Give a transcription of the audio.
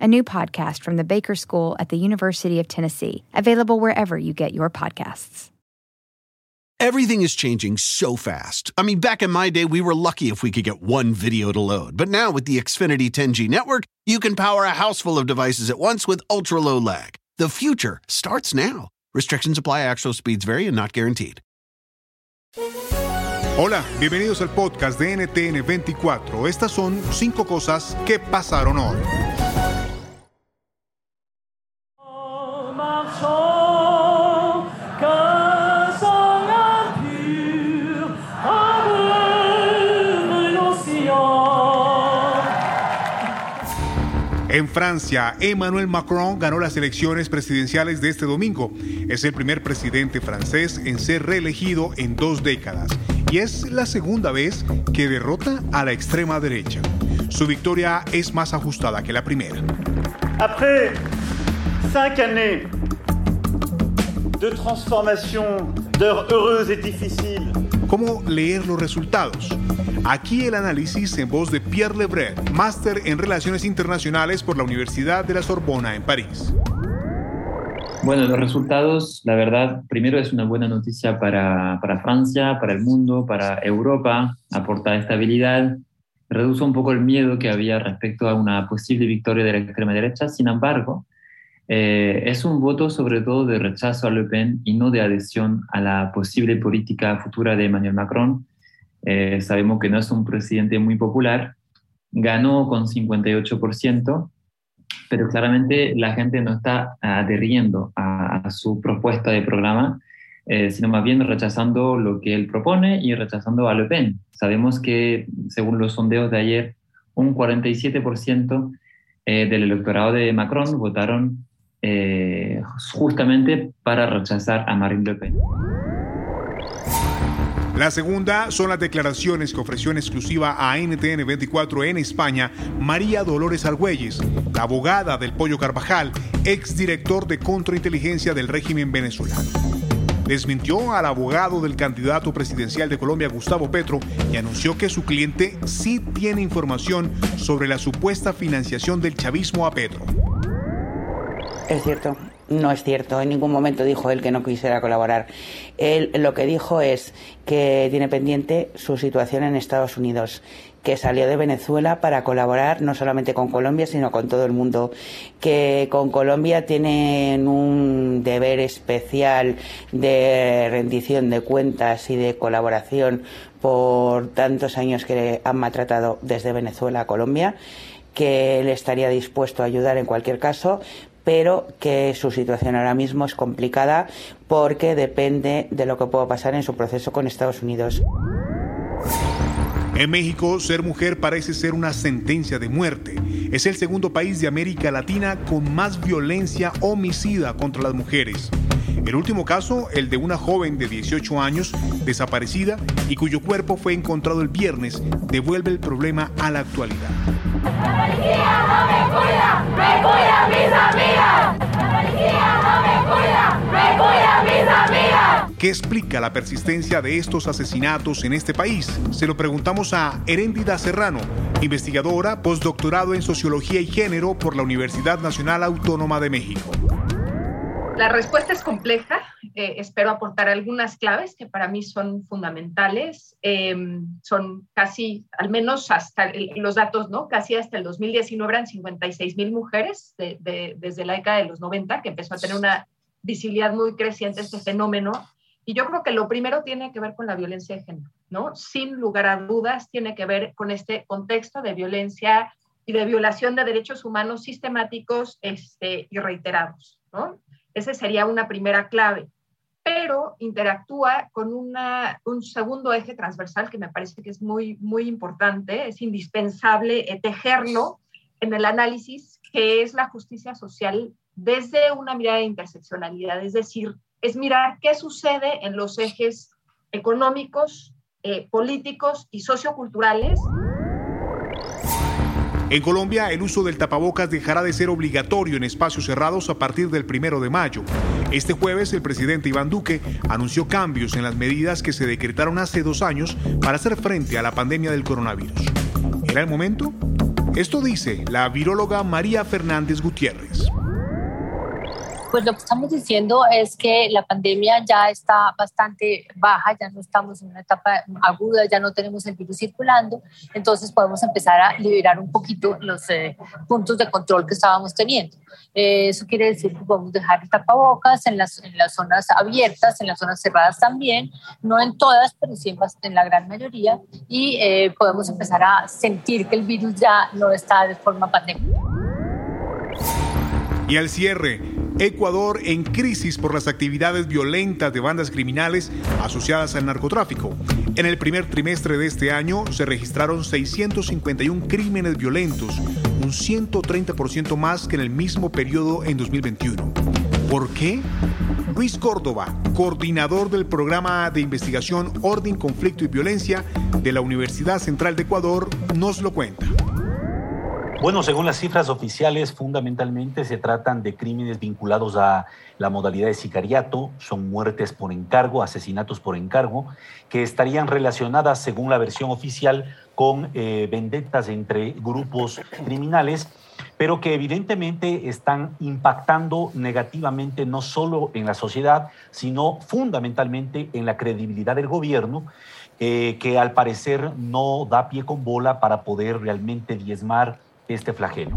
a new podcast from the Baker School at the University of Tennessee, available wherever you get your podcasts. Everything is changing so fast. I mean, back in my day, we were lucky if we could get one video to load. But now with the Xfinity 10G network, you can power a house full of devices at once with ultra low lag. The future starts now. Restrictions apply, actual speeds vary and not guaranteed. Hola, bienvenidos al podcast de NTN 24. Estas son cinco cosas que pasaron hoy. En Francia, Emmanuel Macron ganó las elecciones presidenciales de este domingo. Es el primer presidente francés en ser reelegido en dos décadas y es la segunda vez que derrota a la extrema derecha. Su victoria es más ajustada que la primera. Après cinq années de transformation, d'heures heureuses et difficiles, ¿Cómo leer los resultados? Aquí el análisis en voz de Pierre Lebret, máster en Relaciones Internacionales por la Universidad de la Sorbona en París. Bueno, los resultados, la verdad, primero es una buena noticia para, para Francia, para el mundo, para Europa, aporta estabilidad, reduce un poco el miedo que había respecto a una posible victoria de la extrema derecha. Sin embargo, eh, es un voto sobre todo de rechazo a Le Pen y no de adhesión a la posible política futura de Emmanuel Macron. Eh, sabemos que no es un presidente muy popular, ganó con 58%, pero claramente la gente no está adheriendo a, su propuesta de programa, eh, sino más bien rechazando lo que él propone y rechazando a Le Pen. Sabemos que, según los sondeos de ayer, un 47% del electorado de Macron votaron eh, justamente para rechazar a Marine Le Pen. La segunda son las declaraciones que ofreció en exclusiva a NTN 24 en España María Dolores Argüelles, la abogada del Pollo Carvajal, exdirector de contrainteligencia del régimen venezolano. Desmintió al abogado del candidato presidencial de Colombia, Gustavo Petro, y anunció que su cliente sí tiene información sobre la supuesta financiación del chavismo a Petro. Es cierto, no es cierto. En ningún momento dijo él que no quisiera colaborar. Él lo que dijo es que tiene pendiente su situación en Estados Unidos, que salió de Venezuela para colaborar no solamente con Colombia, sino con todo el mundo, que con Colombia tienen un deber especial de rendición de cuentas y de colaboración por tantos años que han maltratado desde Venezuela a Colombia que él estaría dispuesto a ayudar en cualquier caso, pero que su situación ahora mismo es complicada porque depende de lo que pueda pasar en su proceso con Estados Unidos. En México, ser mujer parece ser una sentencia de muerte. Es el segundo país de América Latina con más violencia homicida contra las mujeres. El último caso, el de una joven de 18 años desaparecida y cuyo cuerpo fue encontrado el viernes, devuelve el problema a la actualidad. La policía no me cuida, me cuida mis amigas. La policía no me cuida, me cuida mis amigas. ¿Qué explica la persistencia de estos asesinatos en este país? Se lo preguntamos a Heréndida Serrano, investigadora, postdoctorado en Sociología y Género por la Universidad Nacional Autónoma de México. La respuesta es compleja. Eh, espero aportar algunas claves que para mí son fundamentales. Em, son casi, al menos hasta los datos, ¿no? Casi hasta el 2019 eran 56 mil mujeres desde la década de los 90, que empezó a tener una visibilidad muy creciente este fenómeno. Y yo creo que lo primero tiene que ver con la violencia de género, ¿no? Sin lugar a dudas, tiene que ver con este contexto de violencia y de violación de derechos humanos sistemáticos este, y reiterados, ¿no? Esa sería una primera clave, pero interactúa con un segundo eje transversal que me parece que es muy, muy importante, es indispensable eh, tejerlo en el análisis, que es la justicia social desde una mirada de interseccionalidad, es decir, es mirar qué sucede en los ejes económicos, eh, políticos y socioculturales. En Colombia, el uso del tapabocas dejará de ser obligatorio en espacios cerrados a partir del primero de mayo. Este jueves, el presidente Iván Duque anunció cambios en las medidas que se decretaron hace dos años para hacer frente a la pandemia del coronavirus. ¿Era el momento? Esto dice la viróloga María Fernández Gutiérrez. Pues lo que estamos diciendo es que la pandemia ya está bastante baja, ya no estamos en una etapa aguda, ya no tenemos el virus circulando, entonces podemos empezar a liberar un poquito los eh, puntos de control que estábamos teniendo. Eh, eso quiere decir que podemos dejar el tapabocas en las, en las zonas abiertas, en las zonas cerradas también, no en todas, pero sí en, la gran mayoría, y eh, podemos empezar a sentir que el virus ya no está de forma pandémica. Y al cierre, Ecuador en crisis por las actividades violentas de bandas criminales asociadas al narcotráfico. En el primer trimestre de este año se registraron 651 crímenes violentos, un 130% más que en el mismo periodo en 2021. ¿Por qué? Luis Córdoba, coordinador del programa de investigación Orden, Conflicto y Violencia de la Universidad Central de Ecuador, nos lo cuenta. Bueno, según las cifras oficiales, fundamentalmente se tratan de crímenes vinculados a la modalidad de sicariato, son muertes por encargo, asesinatos por encargo, que estarían relacionadas, según la versión oficial, con eh, entre grupos criminales, pero que evidentemente están impactando negativamente no solo en la sociedad, sino fundamentalmente en la credibilidad del gobierno, eh, que al parecer no da pie con bola para poder realmente diezmar este flagelo.